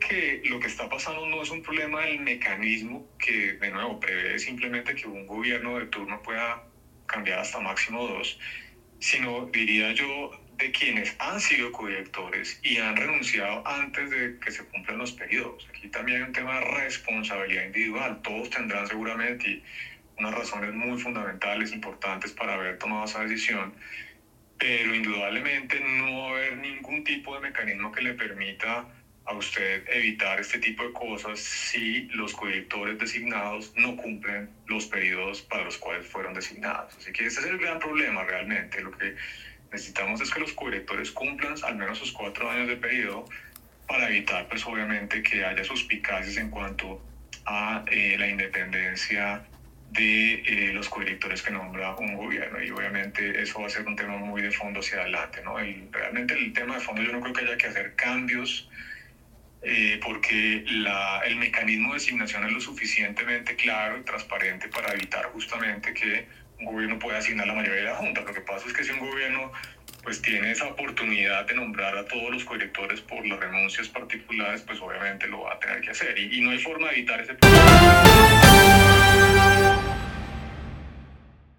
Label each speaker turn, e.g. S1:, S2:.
S1: que lo que está pasando no es un problema del mecanismo que, de nuevo, prevé simplemente que un gobierno de turno pueda cambiar hasta máximo dos, sino, diría yo, de quienes han sido codirectores y han renunciado antes de que se cumplan los periodos. Aquí también hay un tema de responsabilidad individual. Todos tendrán seguramente unas razones muy fundamentales, importantes para haber tomado esa decisión, pero indudablemente no va a haber ningún tipo de mecanismo que le permita a usted evitar este tipo de cosas si los codirectores designados no cumplen los periodos para los cuales fueron designados. Así que ese es el gran problema realmente. Lo que necesitamos es que los codirectores cumplan al menos sus cuatro años de periodo para evitar, pues obviamente, que haya suspicacias en cuanto a eh, la independencia de eh, los codirectores que nombra un gobierno y obviamente eso va a ser un tema muy de fondo hacia adelante, ¿no? El, realmente el tema de fondo yo no creo que haya que hacer cambios eh, porque la, el mecanismo de designación es lo suficientemente claro y transparente para evitar justamente que un gobierno pueda asignar la mayoría de la Junta. Lo que pasa es que si un gobierno pues tiene esa oportunidad de nombrar a todos los codirectores por las renuncias particulares, pues obviamente lo va a tener que hacer y, y no hay forma de evitar ese problema.